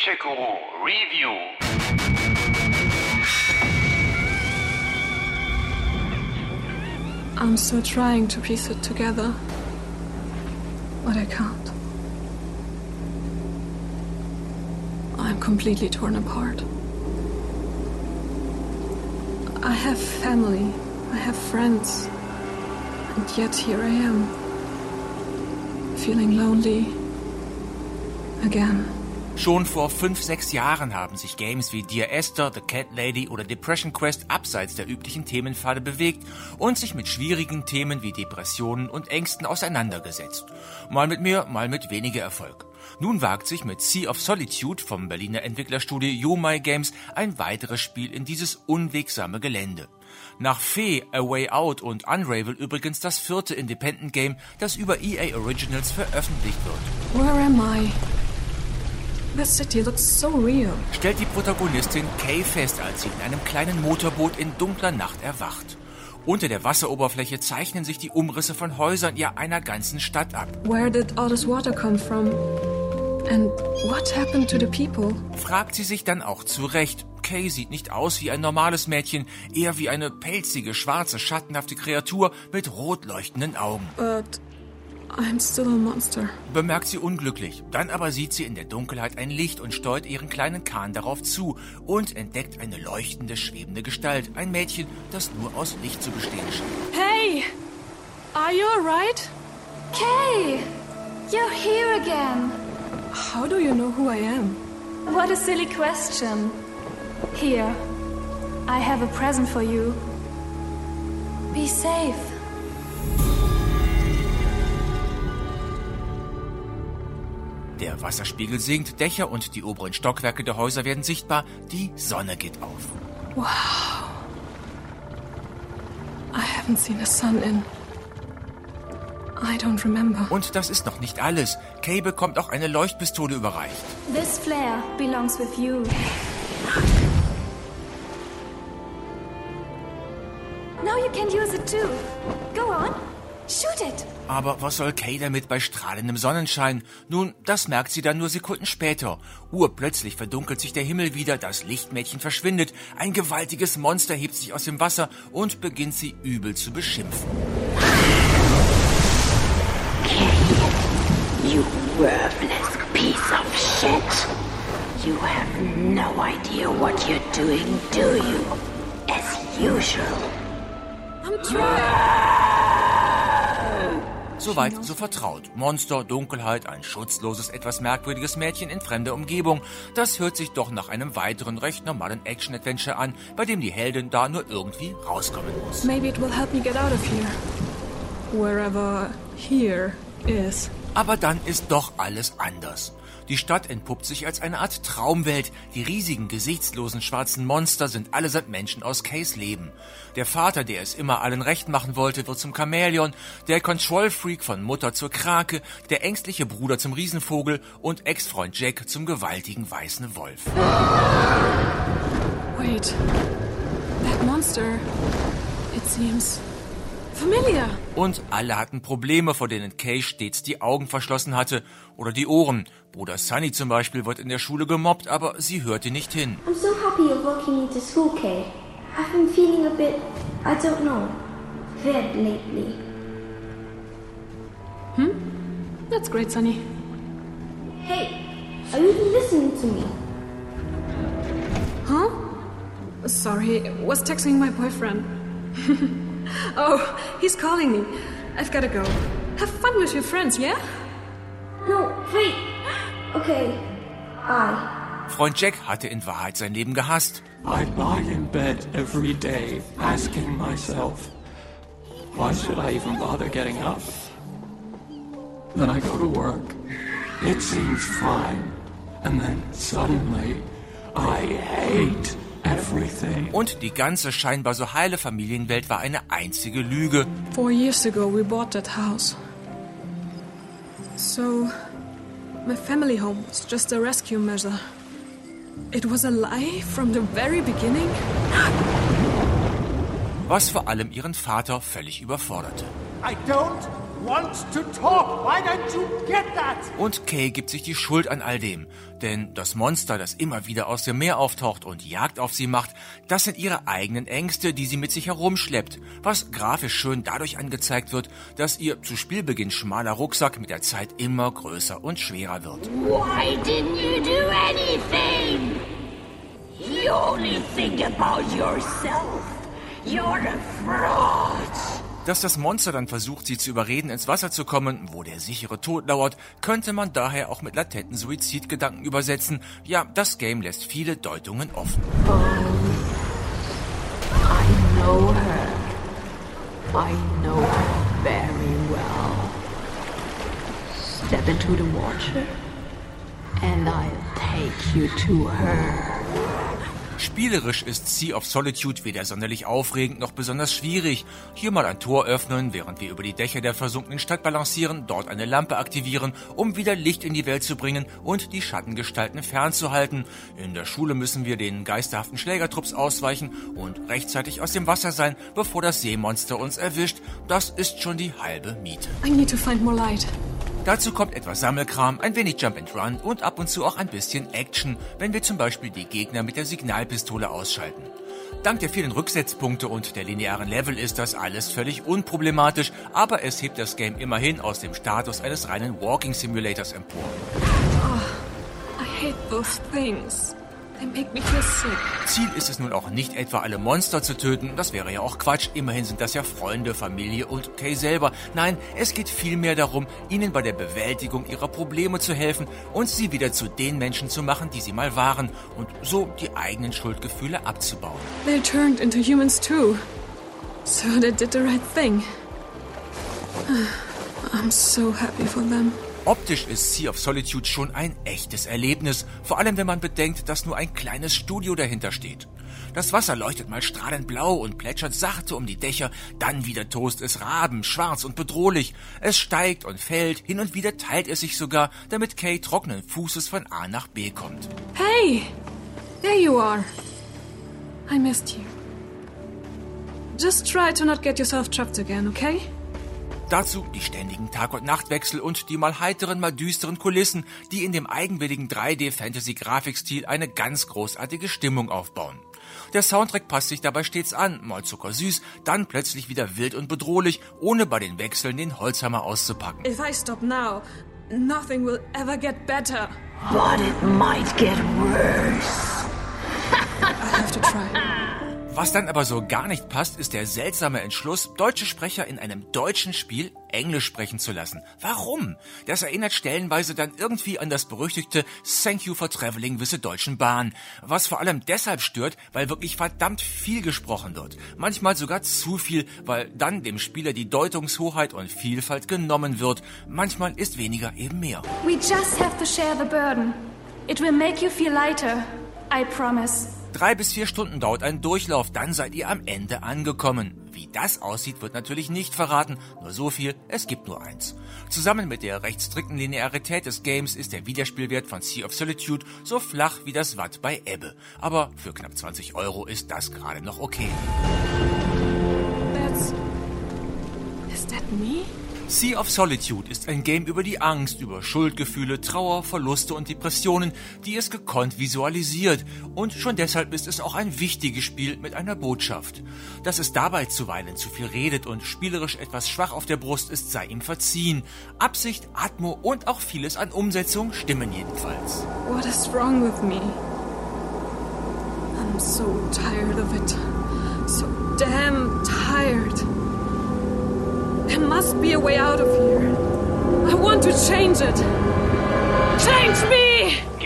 Review. I'm still trying to piece it together, but I can't. I'm completely torn apart. I have family, I have friends, and yet here I am, feeling lonely again. Schon vor fünf, sechs Jahren haben sich Games wie Dear Esther, The Cat Lady oder Depression Quest abseits der üblichen Themenpfade bewegt und sich mit schwierigen Themen wie Depressionen und Ängsten auseinandergesetzt. Mal mit mehr, mal mit weniger Erfolg. Nun wagt sich mit Sea of Solitude vom Berliner Entwicklerstudio Yomai Games ein weiteres Spiel in dieses unwegsame Gelände. Nach Fee, A Way Out und Unravel übrigens das vierte Independent Game, das über EA Originals veröffentlicht wird. Where am I? The city looks so real. Stellt die Protagonistin Kay fest, als sie in einem kleinen Motorboot in dunkler Nacht erwacht. Unter der Wasseroberfläche zeichnen sich die Umrisse von Häusern ja einer ganzen Stadt ab. Where did all this water come from? And what happened to the people? Fragt sie sich dann auch zurecht. Kay sieht nicht aus wie ein normales Mädchen, eher wie eine pelzige, schwarze, schattenhafte Kreatur mit rot leuchtenden Augen. But I'm still a monster. Bemerkt sie unglücklich. Dann aber sieht sie in der Dunkelheit ein Licht und steuert ihren kleinen Kahn darauf zu und entdeckt eine leuchtende, schwebende Gestalt. Ein Mädchen, das nur aus Licht zu bestehen scheint. Hey! Are you alright? Kay! You're here again! How do you know who I am? What a silly question. Here, I have a present for you. Be safe. Der Wasserspiegel sinkt, Dächer und die oberen Stockwerke der Häuser werden sichtbar, die Sonne geht auf. Wow. I haven't seen the sun in. I don't remember. Und das ist noch nicht alles. Kay bekommt auch eine Leuchtpistole überreicht. This flare belongs with you. Now you can use it too. Go on. Shoot it. Aber was soll Kay damit bei strahlendem Sonnenschein? Nun, das merkt sie dann nur Sekunden später. Urplötzlich verdunkelt sich der Himmel wieder, das Lichtmädchen verschwindet, ein gewaltiges Monster hebt sich aus dem Wasser und beginnt sie übel zu beschimpfen. You worthless piece of shit. You have no idea what you're doing, do you? As usual. I'm trying. Soweit so vertraut. Monster, Dunkelheit, ein schutzloses, etwas merkwürdiges Mädchen in fremder Umgebung. Das hört sich doch nach einem weiteren, recht normalen Action-Adventure an, bei dem die Heldin da nur irgendwie rauskommen muss. Maybe it will help me get out of here. Wherever here is. Aber dann ist doch alles anders. Die Stadt entpuppt sich als eine Art Traumwelt. Die riesigen, gesichtslosen schwarzen Monster sind allesamt Menschen aus Kays Leben. Der Vater, der es immer allen recht machen wollte, wird zum Chamäleon, der Control-Freak von Mutter zur Krake, der ängstliche Bruder zum Riesenvogel und Ex-Freund Jack zum gewaltigen weißen Wolf. Wait. That monster. It seems familiar. Und alle hatten Probleme, vor denen Kay stets die Augen verschlossen hatte oder die Ohren. Bruder Sunny zum Beispiel wird in der Schule gemobbt, aber sie hörte nicht hin. I'm so happy you're walking into school, Kay. I've been feeling a bit, I don't know, weird lately. That's great, Sunny. Hey, are you listening to me? Huh? Sorry, was texting my boyfriend. oh, he's calling me. I've gotta go. Have fun with your friends, yeah? No, wait. Okay, bye. Freund Jack hatte in Wahrheit sein Leben gehasst. I lie in bed every day asking myself, why should I even bother getting up? Then I go to work. It seems fine. And then suddenly, I hate everything. Und die ganze scheinbar so heile Familienwelt war eine einzige Lüge. Four years ago, we bought that house. So, my family home was just a rescue measure. It was a lie from the very beginning? was vor allem ihren Vater völlig überforderte. I don't want to talk. Why don't you get that? Und Kay gibt sich die Schuld an all dem. Denn das Monster, das immer wieder aus dem Meer auftaucht und Jagd auf sie macht, das sind ihre eigenen Ängste, die sie mit sich herumschleppt. Was grafisch schön dadurch angezeigt wird, dass ihr zu Spielbeginn schmaler Rucksack mit der Zeit immer größer und schwerer wird. Why didn't you do anything? You only think about yourself. You're a fraud. Dass das Monster dann versucht, sie zu überreden, ins Wasser zu kommen, wo der sichere Tod lauert, könnte man daher auch mit latenten Suizidgedanken übersetzen. Ja, das Game lässt viele Deutungen offen. I know her. I know her very well. Step into the water, and I'll take you to her. Spielerisch ist Sea of Solitude weder sonderlich aufregend noch besonders schwierig. Hier mal ein Tor öffnen, während wir über die Dächer der versunkenen Stadt balancieren, dort eine Lampe aktivieren, um wieder Licht in die Welt zu bringen und die Schattengestalten fernzuhalten. In der Schule müssen wir den geisterhaften Schlägertrupps ausweichen und rechtzeitig aus dem Wasser sein, bevor das Seemonster uns erwischt. Das ist schon die halbe Miete. I need to find more light. Dazu kommt etwas Sammelkram, ein wenig Jump and Run und ab und zu auch ein bisschen Action, wenn wir zum Beispiel die Gegner mit der Signalpistole ausschalten. Dank der vielen Rücksetzpunkte und der linearen Level ist das alles völlig unproblematisch, aber es hebt das Game immerhin aus dem Status eines reinen Walking Simulators empor. I hate those things. Ziel ist es nun auch nicht etwa alle Monster zu töten, das wäre ja auch Quatsch, immerhin sind das ja Freunde, Familie und Kay selber. Nein, es geht vielmehr darum, ihnen bei der Bewältigung ihrer Probleme zu helfen und sie wieder zu den Menschen zu machen, die sie mal waren und so die eigenen Schuldgefühle abzubauen. They turned into humans too. So they did the right thing. I'm so happy for them. Optisch ist Sea of Solitude schon ein echtes Erlebnis, vor allem wenn man bedenkt, dass nur ein kleines Studio dahinter steht. Das Wasser leuchtet mal strahlend blau und plätschert sachte um die Dächer, dann wieder tost es Raben, schwarz und bedrohlich. Es steigt und fällt, hin und wieder teilt es sich sogar, damit Kay trockenen Fußes von A nach B kommt. Hey! There you are. I missed you. Just try to not get yourself trapped again, okay? Dazu die ständigen Tag- und Nachtwechsel und die mal heiteren, mal düsteren Kulissen, die in dem eigenwilligen 3D-Fantasy-Grafikstil eine ganz großartige Stimmung aufbauen. Der Soundtrack passt sich dabei stets an, mal zuckersüß, dann plötzlich wieder wild und bedrohlich, ohne bei den Wechseln den Holzhammer auszupacken. If I stop now, nothing will ever get better. But it might get worse. I have to try. Was dann aber so gar nicht passt, ist der seltsame Entschluss, deutsche Sprecher in einem deutschen Spiel Englisch sprechen zu lassen. Warum? Das erinnert stellenweise dann irgendwie an das berüchtigte Thank you for traveling with the Deutschen Bahn. Was vor allem deshalb stört, weil wirklich verdammt viel gesprochen wird. Manchmal sogar zu viel, weil dann dem Spieler die Deutungshoheit und Vielfalt genommen wird. Manchmal ist weniger eben mehr. We just have to share the burden. It will make you feel lighter. I promise. Drei bis vier Stunden dauert ein Durchlauf, dann seid ihr am Ende angekommen. Wie das aussieht, wird natürlich nicht verraten, nur so viel, es gibt nur eins. Zusammen mit der recht strikten Linearität des Games ist der Wiederspielwert von Sea of Solitude so flach wie das Watt bei Ebbe. Aber für knapp 20 Euro ist das gerade noch okay. That's. Is that me? Sea of Solitude ist ein Game über die Angst, über Schuldgefühle, Trauer, Verluste und Depressionen, die es gekonnt visualisiert. Und schon deshalb ist es auch ein wichtiges Spiel mit einer Botschaft. Dass es dabei zuweilen zu viel redet und spielerisch etwas schwach auf der Brust ist, sei ihm verziehen. Absicht, Atmo und auch vieles an Umsetzung stimmen jedenfalls. What is wrong with me? I'm so tired of it. So damn tired. There must be a way out of here. I want to change it. Change me!